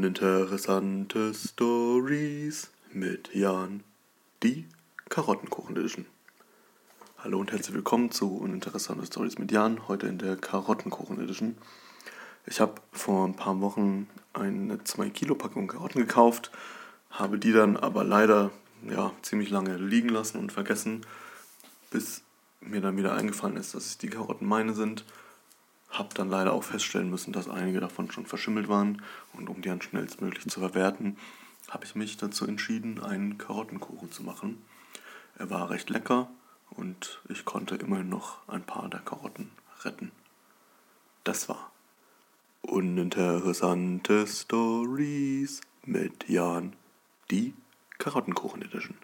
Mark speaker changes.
Speaker 1: Uninteressante Stories mit Jan, die Karottenkuchen Edition. Hallo und herzlich willkommen zu Uninteressante Stories mit Jan, heute in der Karottenkuchen Edition. Ich habe vor ein paar Wochen eine 2 Kilo Packung Karotten gekauft, habe die dann aber leider ja, ziemlich lange liegen lassen und vergessen, bis mir dann wieder eingefallen ist, dass die Karotten meine sind habe dann leider auch feststellen müssen, dass einige davon schon verschimmelt waren und um die dann schnellstmöglich zu verwerten, habe ich mich dazu entschieden, einen Karottenkuchen zu machen. Er war recht lecker und ich konnte immerhin noch ein paar der Karotten retten. Das war Uninteressante Stories mit Jan, die Karottenkuchen Edition.